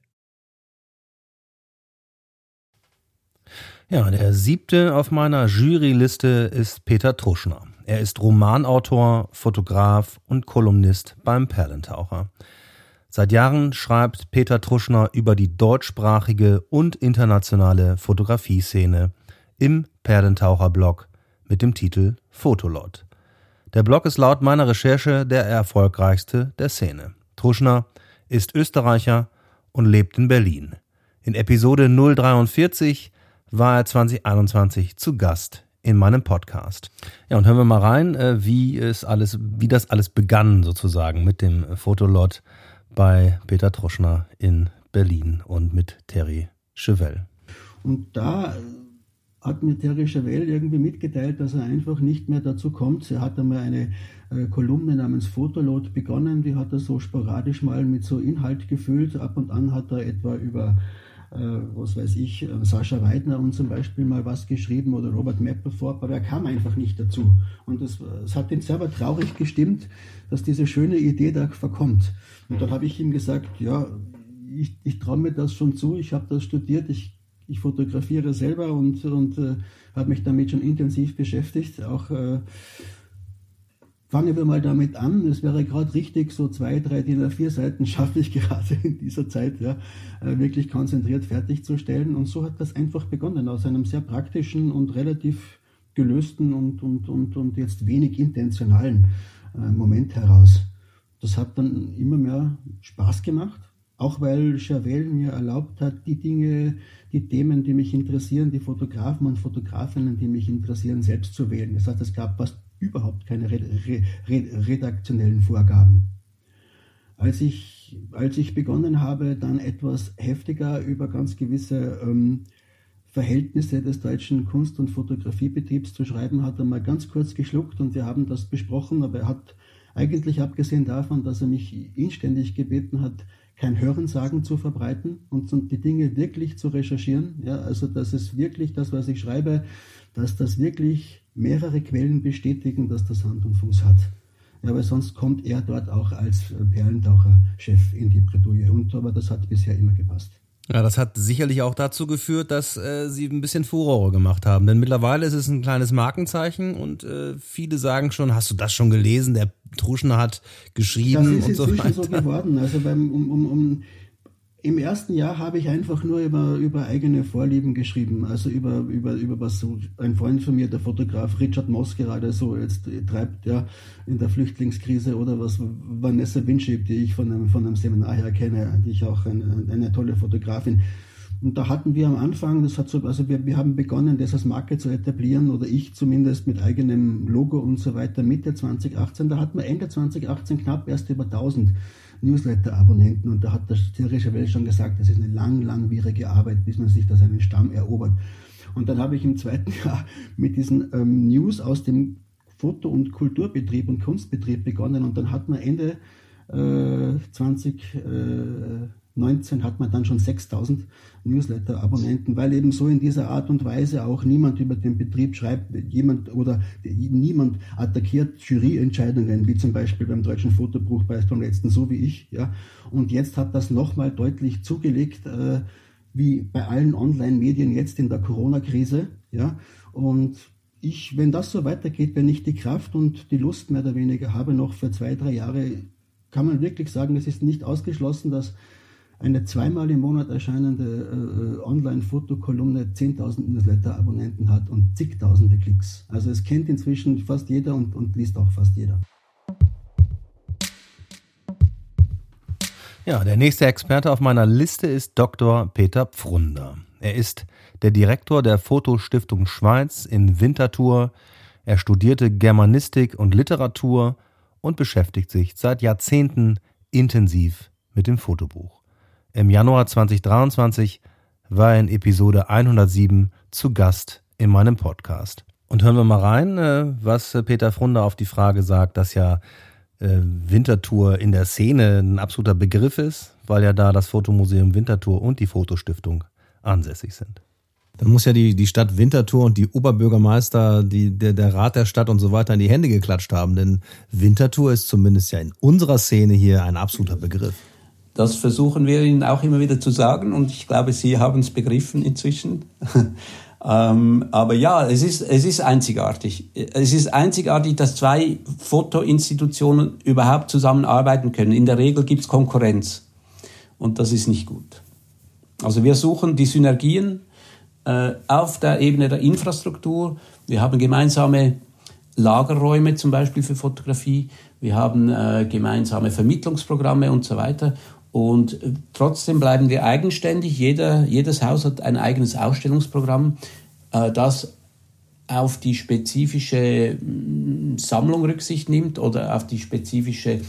Ja, der siebte auf meiner Juryliste ist Peter Truschner. Er ist Romanautor, Fotograf und Kolumnist beim Perlentaucher. Seit Jahren schreibt Peter Truschner über die deutschsprachige und internationale Fotografieszene im Perlentaucher-Blog mit dem Titel Fotolot. Der Blog ist laut meiner Recherche der erfolgreichste der Szene. Truschner ist Österreicher und lebt in Berlin. In Episode 043 war er 2021 zu Gast in meinem Podcast. Ja, und hören wir mal rein, äh, wie es alles, wie das alles begann sozusagen mit dem Fotolot bei Peter Troschner in Berlin und mit Terry Chevelle. Und da hat mir Terry Chevelle irgendwie mitgeteilt, dass er einfach nicht mehr dazu kommt. Er hat einmal eine äh, Kolumne namens Fotolot begonnen, die hat er so sporadisch mal mit so Inhalt gefüllt. Ab und an hat er etwa über äh, was weiß ich, äh, Sascha Weidner und zum Beispiel mal was geschrieben oder Robert Mapplethorpe, aber er kam einfach nicht dazu. Und es hat ihn selber traurig gestimmt, dass diese schöne Idee da verkommt. Und dann habe ich ihm gesagt, ja, ich, ich traue mir das schon zu, ich habe das studiert, ich, ich fotografiere selber und, und äh, habe mich damit schon intensiv beschäftigt, auch äh, Fangen wir mal damit an. Es wäre gerade richtig, so zwei, drei DIN A4 Seiten schaffe ich gerade in dieser Zeit, ja, äh, wirklich konzentriert fertigzustellen. Und so hat das einfach begonnen, aus einem sehr praktischen und relativ gelösten und, und, und, und jetzt wenig intentionalen äh, Moment heraus. Das hat dann immer mehr Spaß gemacht, auch weil Chauvel mir erlaubt hat, die Dinge, die Themen, die mich interessieren, die Fotografen und Fotografinnen, die mich interessieren, selbst zu wählen. Das heißt, es gab fast überhaupt keine redaktionellen Vorgaben. Als ich, als ich begonnen habe, dann etwas heftiger über ganz gewisse ähm, Verhältnisse des deutschen Kunst- und Fotografiebetriebs zu schreiben, hat er mal ganz kurz geschluckt und wir haben das besprochen, aber er hat eigentlich abgesehen davon, dass er mich inständig gebeten hat, kein Hörensagen zu verbreiten und die Dinge wirklich zu recherchieren. Ja, also dass es wirklich das, was ich schreibe, dass das wirklich mehrere Quellen bestätigen, dass das Hand und Fuß hat. Ja, weil sonst kommt er dort auch als Perlentaucher-Chef in die Bredouille. Und aber das hat bisher immer gepasst. Ja, das hat sicherlich auch dazu geführt, dass äh, sie ein bisschen Furore gemacht haben. Denn mittlerweile ist es ein kleines Markenzeichen und äh, viele sagen schon, hast du das schon gelesen? Der Truschner hat geschrieben das ist und so weiter. so geworden. Also beim, um, um, um im ersten Jahr habe ich einfach nur über, über eigene Vorlieben geschrieben. Also über, über, über was so ein Freund von mir, der Fotograf Richard Moss, gerade so jetzt treibt, ja, in der Flüchtlingskrise oder was Vanessa Winship, die ich von einem, von einem Seminar her kenne, die ich auch eine, eine tolle Fotografin. Und da hatten wir am Anfang, das hat so, also wir, wir haben begonnen, das als Marke zu etablieren, oder ich zumindest mit eigenem Logo und so weiter, Mitte 2018. Da hatten wir Ende 2018 knapp erst über 1000 Newsletter-Abonnenten und da hat der tierische Welt schon gesagt, das ist eine lang, langwierige Arbeit, bis man sich da seinen Stamm erobert. Und dann habe ich im zweiten Jahr mit diesen ähm, News aus dem Foto- und Kulturbetrieb und Kunstbetrieb begonnen und dann hat man Ende äh, 20, äh, 19 hat man dann schon 6000 Newsletter-Abonnenten, weil eben so in dieser Art und Weise auch niemand über den Betrieb schreibt, jemand oder niemand attackiert Juryentscheidungen, wie zum Beispiel beim Deutschen Fotobuchpreis beim letzten, so wie ich. Ja. Und jetzt hat das nochmal deutlich zugelegt, äh, wie bei allen Online-Medien jetzt in der Corona-Krise. Ja. Und ich, wenn das so weitergeht, wenn ich die Kraft und die Lust mehr oder weniger habe, noch für zwei, drei Jahre, kann man wirklich sagen, es ist nicht ausgeschlossen, dass eine zweimal im Monat erscheinende äh, Online-Fotokolumne 10.000 Newsletter-Abonnenten hat und zigtausende Klicks. Also es kennt inzwischen fast jeder und, und liest auch fast jeder. Ja, der nächste Experte auf meiner Liste ist Dr. Peter Pfrunder. Er ist der Direktor der Fotostiftung Schweiz in Winterthur. Er studierte Germanistik und Literatur und beschäftigt sich seit Jahrzehnten intensiv mit dem Fotobuch. Im Januar 2023 war er in Episode 107 zu Gast in meinem Podcast. Und hören wir mal rein, äh, was Peter Frunder auf die Frage sagt, dass ja äh, Winterthur in der Szene ein absoluter Begriff ist, weil ja da das Fotomuseum Winterthur und die Fotostiftung ansässig sind. Dann muss ja die, die Stadt Winterthur und die Oberbürgermeister, die, der, der Rat der Stadt und so weiter in die Hände geklatscht haben, denn Winterthur ist zumindest ja in unserer Szene hier ein absoluter Begriff. Das versuchen wir Ihnen auch immer wieder zu sagen und ich glaube, Sie haben es begriffen inzwischen. ähm, aber ja, es ist, es ist einzigartig. Es ist einzigartig, dass zwei Fotoinstitutionen überhaupt zusammenarbeiten können. In der Regel gibt es Konkurrenz und das ist nicht gut. Also wir suchen die Synergien äh, auf der Ebene der Infrastruktur. Wir haben gemeinsame Lagerräume zum Beispiel für Fotografie. Wir haben äh, gemeinsame Vermittlungsprogramme und so weiter. Und äh, trotzdem bleiben wir eigenständig. Jeder, jedes Haus hat ein eigenes Ausstellungsprogramm, äh, das auf die spezifische mm, Sammlung Rücksicht nimmt oder auf die spezifische äh,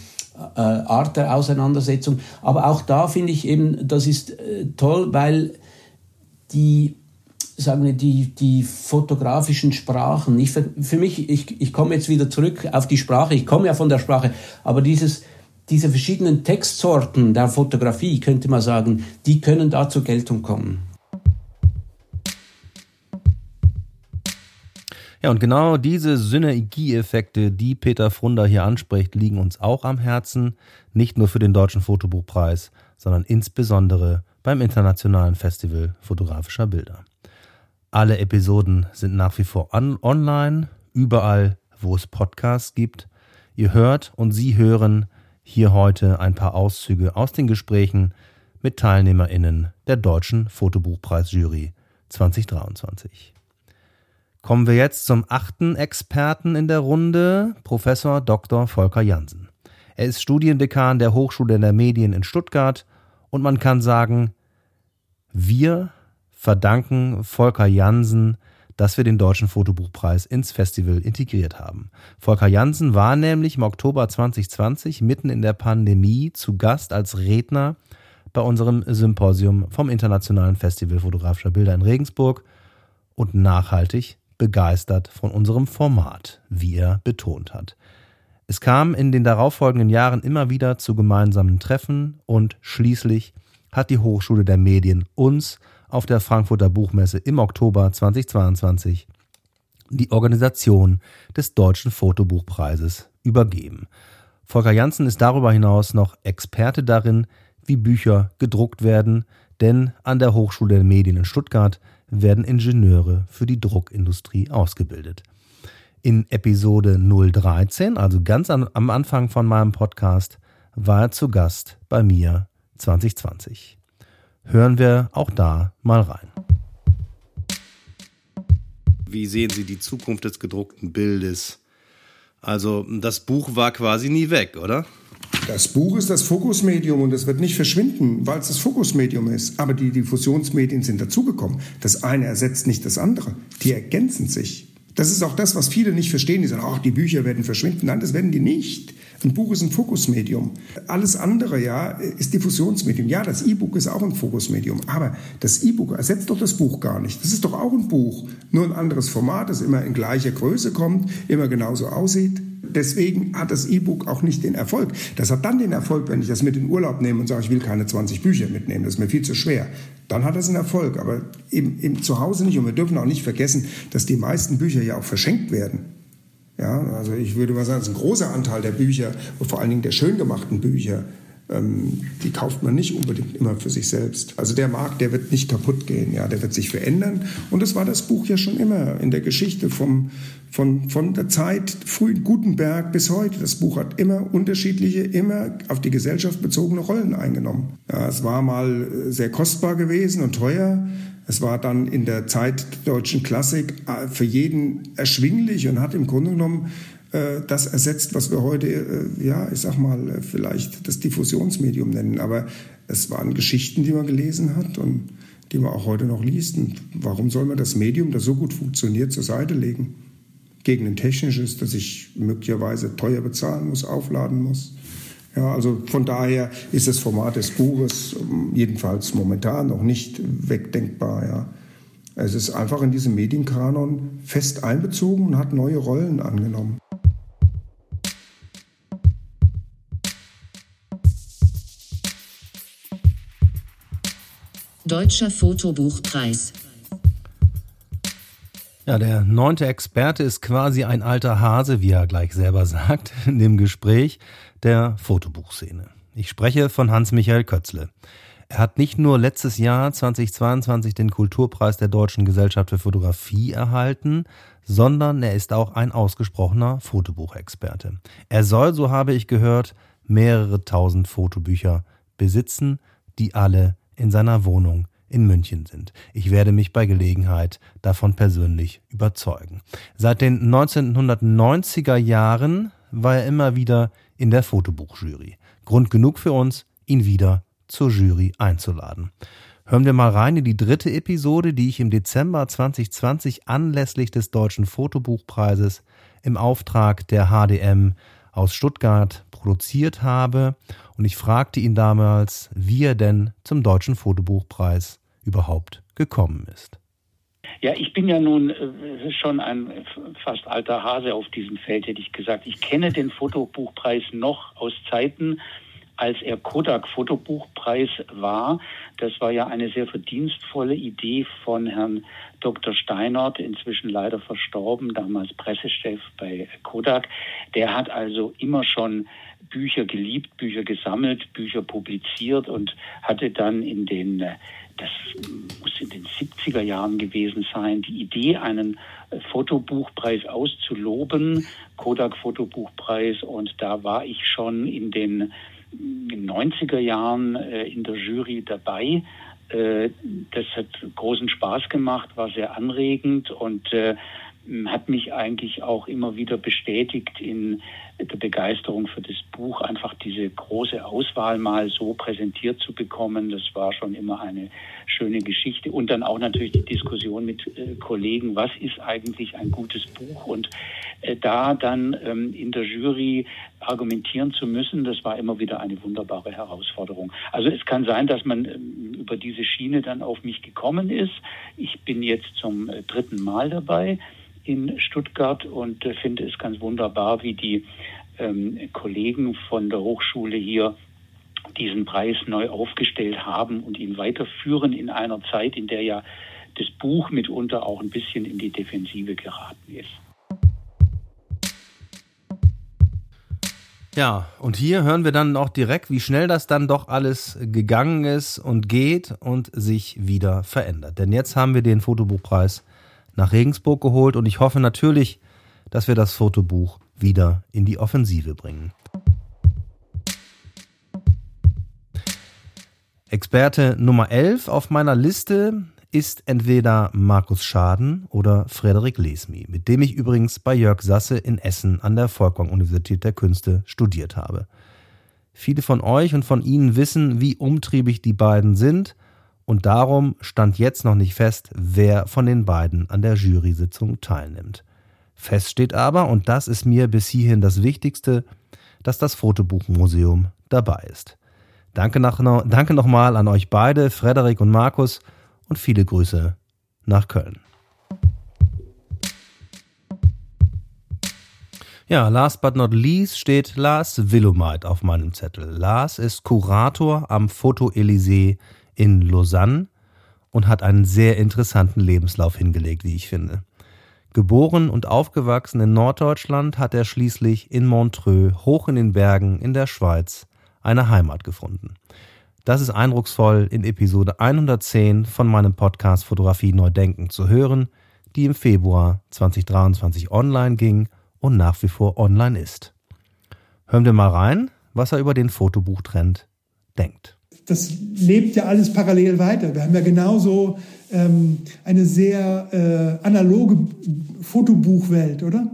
Art der Auseinandersetzung. Aber auch da finde ich eben, das ist toll, weil die sagen wir, die, die fotografischen Sprachen, ich, für mich, ich, ich komme jetzt wieder zurück auf die Sprache, ich komme ja von der Sprache, aber dieses, diese verschiedenen Textsorten der Fotografie, könnte man sagen, die können da zur Geltung kommen. Ja, und genau diese Synergieeffekte, die Peter Frunder hier anspricht, liegen uns auch am Herzen, nicht nur für den Deutschen Fotobuchpreis, sondern insbesondere beim Internationalen Festival fotografischer Bilder. Alle Episoden sind nach wie vor on online, überall, wo es Podcasts gibt. Ihr hört und Sie hören hier heute ein paar Auszüge aus den Gesprächen mit TeilnehmerInnen der Deutschen Fotobuchpreisjury 2023. Kommen wir jetzt zum achten Experten in der Runde, Professor Dr. Volker Jansen. Er ist Studiendekan der Hochschule der Medien in Stuttgart und man kann sagen, wir verdanken Volker Jansen dass wir den Deutschen Fotobuchpreis ins Festival integriert haben. Volker Jansen war nämlich im Oktober 2020 mitten in der Pandemie zu Gast als Redner bei unserem Symposium vom Internationalen Festival fotografischer Bilder in Regensburg und nachhaltig begeistert von unserem Format, wie er betont hat. Es kam in den darauffolgenden Jahren immer wieder zu gemeinsamen Treffen und schließlich hat die Hochschule der Medien uns auf der Frankfurter Buchmesse im Oktober 2022 die Organisation des Deutschen Fotobuchpreises übergeben. Volker Janssen ist darüber hinaus noch Experte darin, wie Bücher gedruckt werden, denn an der Hochschule der Medien in Stuttgart werden Ingenieure für die Druckindustrie ausgebildet. In Episode 013, also ganz am Anfang von meinem Podcast, war er zu Gast bei mir 2020. Hören wir auch da mal rein. Wie sehen Sie die Zukunft des gedruckten Bildes? Also das Buch war quasi nie weg, oder? Das Buch ist das Fokusmedium und es wird nicht verschwinden, weil es das Fokusmedium ist. Aber die Diffusionsmedien sind dazugekommen. Das eine ersetzt nicht das andere. Die ergänzen sich. Das ist auch das, was viele nicht verstehen. Die sagen, ach, die Bücher werden verschwinden. Nein, das werden die nicht. Ein Buch ist ein Fokusmedium. Alles andere, ja, ist Diffusionsmedium. Ja, das E-Book ist auch ein Fokusmedium. Aber das E-Book ersetzt doch das Buch gar nicht. Das ist doch auch ein Buch. Nur ein anderes Format, das immer in gleicher Größe kommt, immer genauso aussieht. Deswegen hat das E-Book auch nicht den Erfolg. Das hat dann den Erfolg, wenn ich das mit in Urlaub nehme und sage, ich will keine 20 Bücher mitnehmen, das ist mir viel zu schwer. Dann hat das einen Erfolg, aber eben, eben zu Hause nicht. Und wir dürfen auch nicht vergessen, dass die meisten Bücher ja auch verschenkt werden. Ja, also ich würde mal sagen, es ist ein großer Anteil der Bücher, und vor allen Dingen der schön gemachten Bücher, ähm, die kauft man nicht unbedingt immer für sich selbst. Also der Markt, der wird nicht kaputt gehen, ja, der wird sich verändern. Und das war das Buch ja schon immer in der Geschichte vom, von, von der Zeit frühen Gutenberg bis heute. Das Buch hat immer unterschiedliche, immer auf die Gesellschaft bezogene Rollen eingenommen. Ja, es war mal sehr kostbar gewesen und teuer. Es war dann in der Zeit der deutschen Klassik äh, für jeden erschwinglich und hat im Grunde genommen äh, das ersetzt, was wir heute, äh, ja, ich sag mal, vielleicht das Diffusionsmedium nennen. Aber es waren Geschichten, die man gelesen hat und die man auch heute noch liest. Und warum soll man das Medium, das so gut funktioniert, zur Seite legen? Gegen ein technisches, das ich möglicherweise teuer bezahlen muss, aufladen muss. Ja, also von daher ist das Format des Buches ähm, jedenfalls momentan noch nicht wegdenkbar. Ja. Es ist einfach in diesem Medienkanon fest einbezogen und hat neue Rollen angenommen. Deutscher Fotobuchpreis. Ja, der neunte Experte ist quasi ein alter Hase, wie er gleich selber sagt, in dem Gespräch der Fotobuchszene. Ich spreche von Hans-Michael Kötzle. Er hat nicht nur letztes Jahr 2022 den Kulturpreis der Deutschen Gesellschaft für Fotografie erhalten, sondern er ist auch ein ausgesprochener Fotobuchexperte. Er soll, so habe ich gehört, mehrere tausend Fotobücher besitzen, die alle in seiner Wohnung in München sind. Ich werde mich bei Gelegenheit davon persönlich überzeugen. Seit den 1990er Jahren war er immer wieder in der Fotobuchjury. Grund genug für uns, ihn wieder zur Jury einzuladen. Hören wir mal rein in die dritte Episode, die ich im Dezember 2020 anlässlich des Deutschen Fotobuchpreises im Auftrag der HDM aus Stuttgart produziert habe. Und ich fragte ihn damals, wie er denn zum Deutschen Fotobuchpreis überhaupt gekommen ist. Ja, ich bin ja nun äh, schon ein fast alter Hase auf diesem Feld, hätte ich gesagt. Ich kenne den Fotobuchpreis noch aus Zeiten, als er Kodak Fotobuchpreis war. Das war ja eine sehr verdienstvolle Idee von Herrn Dr. Steinert, inzwischen leider verstorben, damals Pressechef bei Kodak. Der hat also immer schon Bücher geliebt, Bücher gesammelt, Bücher publiziert und hatte dann in den, das muss in den 70er Jahren gewesen sein, die Idee, einen Fotobuchpreis auszuloben, Kodak Fotobuchpreis. Und da war ich schon in den 90er Jahren äh, in der Jury dabei. Äh, das hat großen Spaß gemacht, war sehr anregend und äh, hat mich eigentlich auch immer wieder bestätigt in der Begeisterung für das Buch, einfach diese große Auswahl mal so präsentiert zu bekommen. Das war schon immer eine schöne Geschichte. Und dann auch natürlich die Diskussion mit äh, Kollegen, was ist eigentlich ein gutes Buch? Und äh, da dann ähm, in der Jury argumentieren zu müssen, das war immer wieder eine wunderbare Herausforderung. Also es kann sein, dass man ähm, über diese Schiene dann auf mich gekommen ist. Ich bin jetzt zum äh, dritten Mal dabei in Stuttgart und äh, finde es ganz wunderbar, wie die ähm, Kollegen von der Hochschule hier diesen Preis neu aufgestellt haben und ihn weiterführen in einer Zeit, in der ja das Buch mitunter auch ein bisschen in die Defensive geraten ist. Ja, und hier hören wir dann auch direkt, wie schnell das dann doch alles gegangen ist und geht und sich wieder verändert. Denn jetzt haben wir den Fotobuchpreis nach Regensburg geholt und ich hoffe natürlich, dass wir das Fotobuch wieder in die Offensive bringen. Experte Nummer 11 auf meiner Liste ist entweder Markus Schaden oder Frederik Lesmi, mit dem ich übrigens bei Jörg Sasse in Essen an der Volkwang Universität der Künste studiert habe. Viele von euch und von Ihnen wissen, wie umtriebig die beiden sind, und darum stand jetzt noch nicht fest, wer von den beiden an der Jury-Sitzung teilnimmt. Fest steht aber, und das ist mir bis hierhin das Wichtigste, dass das Fotobuchmuseum dabei ist. Danke, danke nochmal an euch beide, Frederik und Markus, und viele Grüße nach Köln. Ja, last but not least steht Lars Willumeit auf meinem Zettel. Lars ist Kurator am Foto Elysée in Lausanne und hat einen sehr interessanten Lebenslauf hingelegt, wie ich finde. Geboren und aufgewachsen in Norddeutschland hat er schließlich in Montreux, hoch in den Bergen in der Schweiz, eine Heimat gefunden. Das ist eindrucksvoll in Episode 110 von meinem Podcast Fotografie Neu Denken zu hören, die im Februar 2023 online ging und nach wie vor online ist. Hören wir mal rein, was er über den Fotobuchtrend denkt. Das lebt ja alles parallel weiter. Wir haben ja genauso ähm, eine sehr äh, analoge Fotobuchwelt, oder?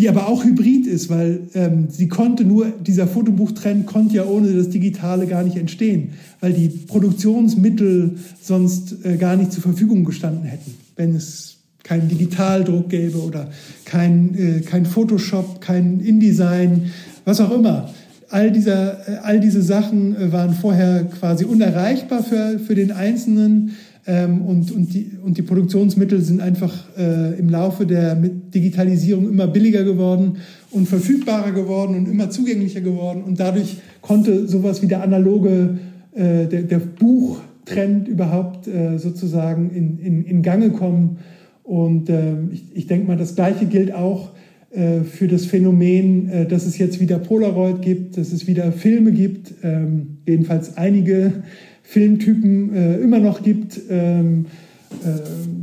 die aber auch hybrid ist, weil ähm, sie konnte nur, dieser Fotobuchtrend konnte ja ohne das Digitale gar nicht entstehen, weil die Produktionsmittel sonst äh, gar nicht zur Verfügung gestanden hätten, wenn es keinen Digitaldruck gäbe oder kein, äh, kein Photoshop, kein InDesign, was auch immer. All, dieser, äh, all diese Sachen äh, waren vorher quasi unerreichbar für, für den Einzelnen ähm, und, und, die, und die Produktionsmittel sind einfach äh, im Laufe der Digitalisierung immer billiger geworden und verfügbarer geworden und immer zugänglicher geworden. Und dadurch konnte sowas wie der analoge, äh, der, der Buchtrend überhaupt äh, sozusagen in, in, in Gange kommen. Und äh, ich, ich denke mal, das Gleiche gilt auch für das Phänomen, äh, dass es jetzt wieder Polaroid gibt, dass es wieder Filme gibt, ähm, jedenfalls einige Filmtypen äh, immer noch gibt. Ähm, äh,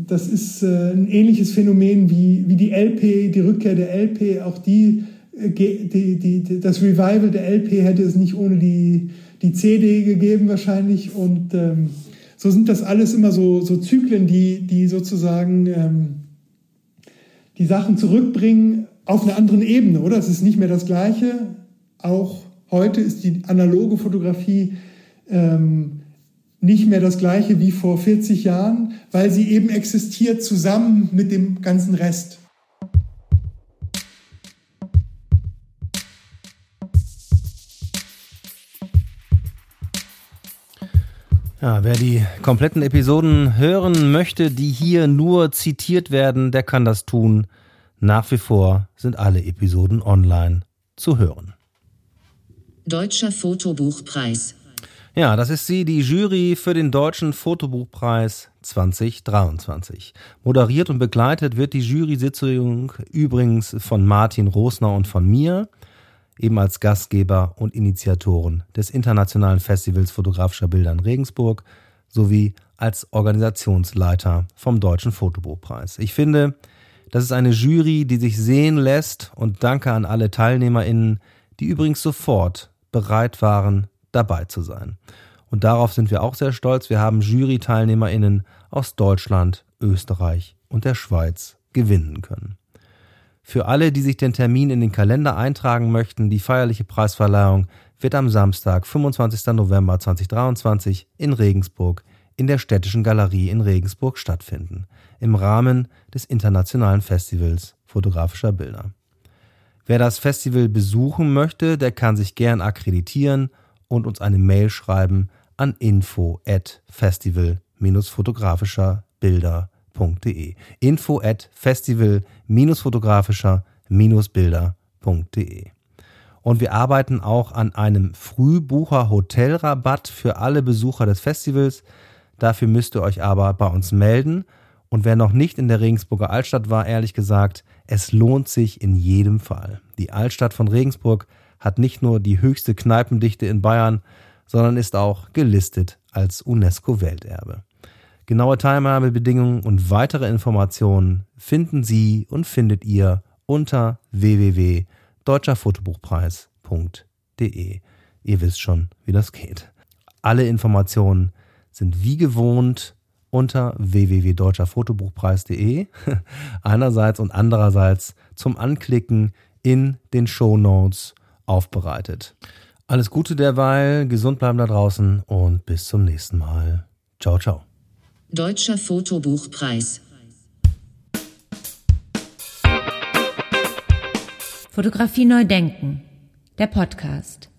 das ist äh, ein ähnliches Phänomen wie, wie die LP, die Rückkehr der LP. Auch die, äh, die, die, das Revival der LP hätte es nicht ohne die, die CD gegeben wahrscheinlich. Und ähm, so sind das alles immer so, so Zyklen, die, die sozusagen die Sachen zurückbringen auf einer anderen Ebene, oder? Es ist nicht mehr das Gleiche. Auch heute ist die analoge Fotografie ähm, nicht mehr das gleiche wie vor 40 Jahren, weil sie eben existiert zusammen mit dem ganzen Rest. Ja, wer die kompletten Episoden hören möchte, die hier nur zitiert werden, der kann das tun. Nach wie vor sind alle Episoden online zu hören. Deutscher Fotobuchpreis ja, das ist sie, die Jury für den Deutschen Fotobuchpreis 2023. Moderiert und begleitet wird die Jury-Sitzung übrigens von Martin Rosner und von mir, eben als Gastgeber und Initiatoren des Internationalen Festivals fotografischer Bilder in Regensburg sowie als Organisationsleiter vom Deutschen Fotobuchpreis. Ich finde, das ist eine Jury, die sich sehen lässt und danke an alle TeilnehmerInnen, die übrigens sofort bereit waren, dabei zu sein. Und darauf sind wir auch sehr stolz. Wir haben Jury-TeilnehmerInnen aus Deutschland, Österreich und der Schweiz gewinnen können. Für alle, die sich den Termin in den Kalender eintragen möchten, die feierliche Preisverleihung wird am Samstag, 25. November 2023 in Regensburg in der Städtischen Galerie in Regensburg stattfinden, im Rahmen des Internationalen Festivals fotografischer Bilder. Wer das Festival besuchen möchte, der kann sich gern akkreditieren und uns eine Mail schreiben an info at festival-fotografischer-bilder.de. Info at festival-fotografischer-bilder.de. Und wir arbeiten auch an einem Frühbucher-Hotelrabatt für alle Besucher des Festivals. Dafür müsst ihr euch aber bei uns melden. Und wer noch nicht in der Regensburger Altstadt war, ehrlich gesagt, es lohnt sich in jedem Fall. Die Altstadt von Regensburg hat nicht nur die höchste Kneipendichte in Bayern, sondern ist auch gelistet als UNESCO-Welterbe. Genaue Teilnahmebedingungen und weitere Informationen finden Sie und findet ihr unter www.deutscherfotobuchpreis.de. Ihr wisst schon, wie das geht. Alle Informationen sind wie gewohnt unter www.deutscherfotobuchpreis.de einerseits und andererseits zum Anklicken in den Show Notes aufbereitet. Alles Gute derweil, gesund bleiben da draußen und bis zum nächsten Mal. Ciao, ciao. Deutscher Fotobuchpreis. Fotografie neu denken. Der Podcast.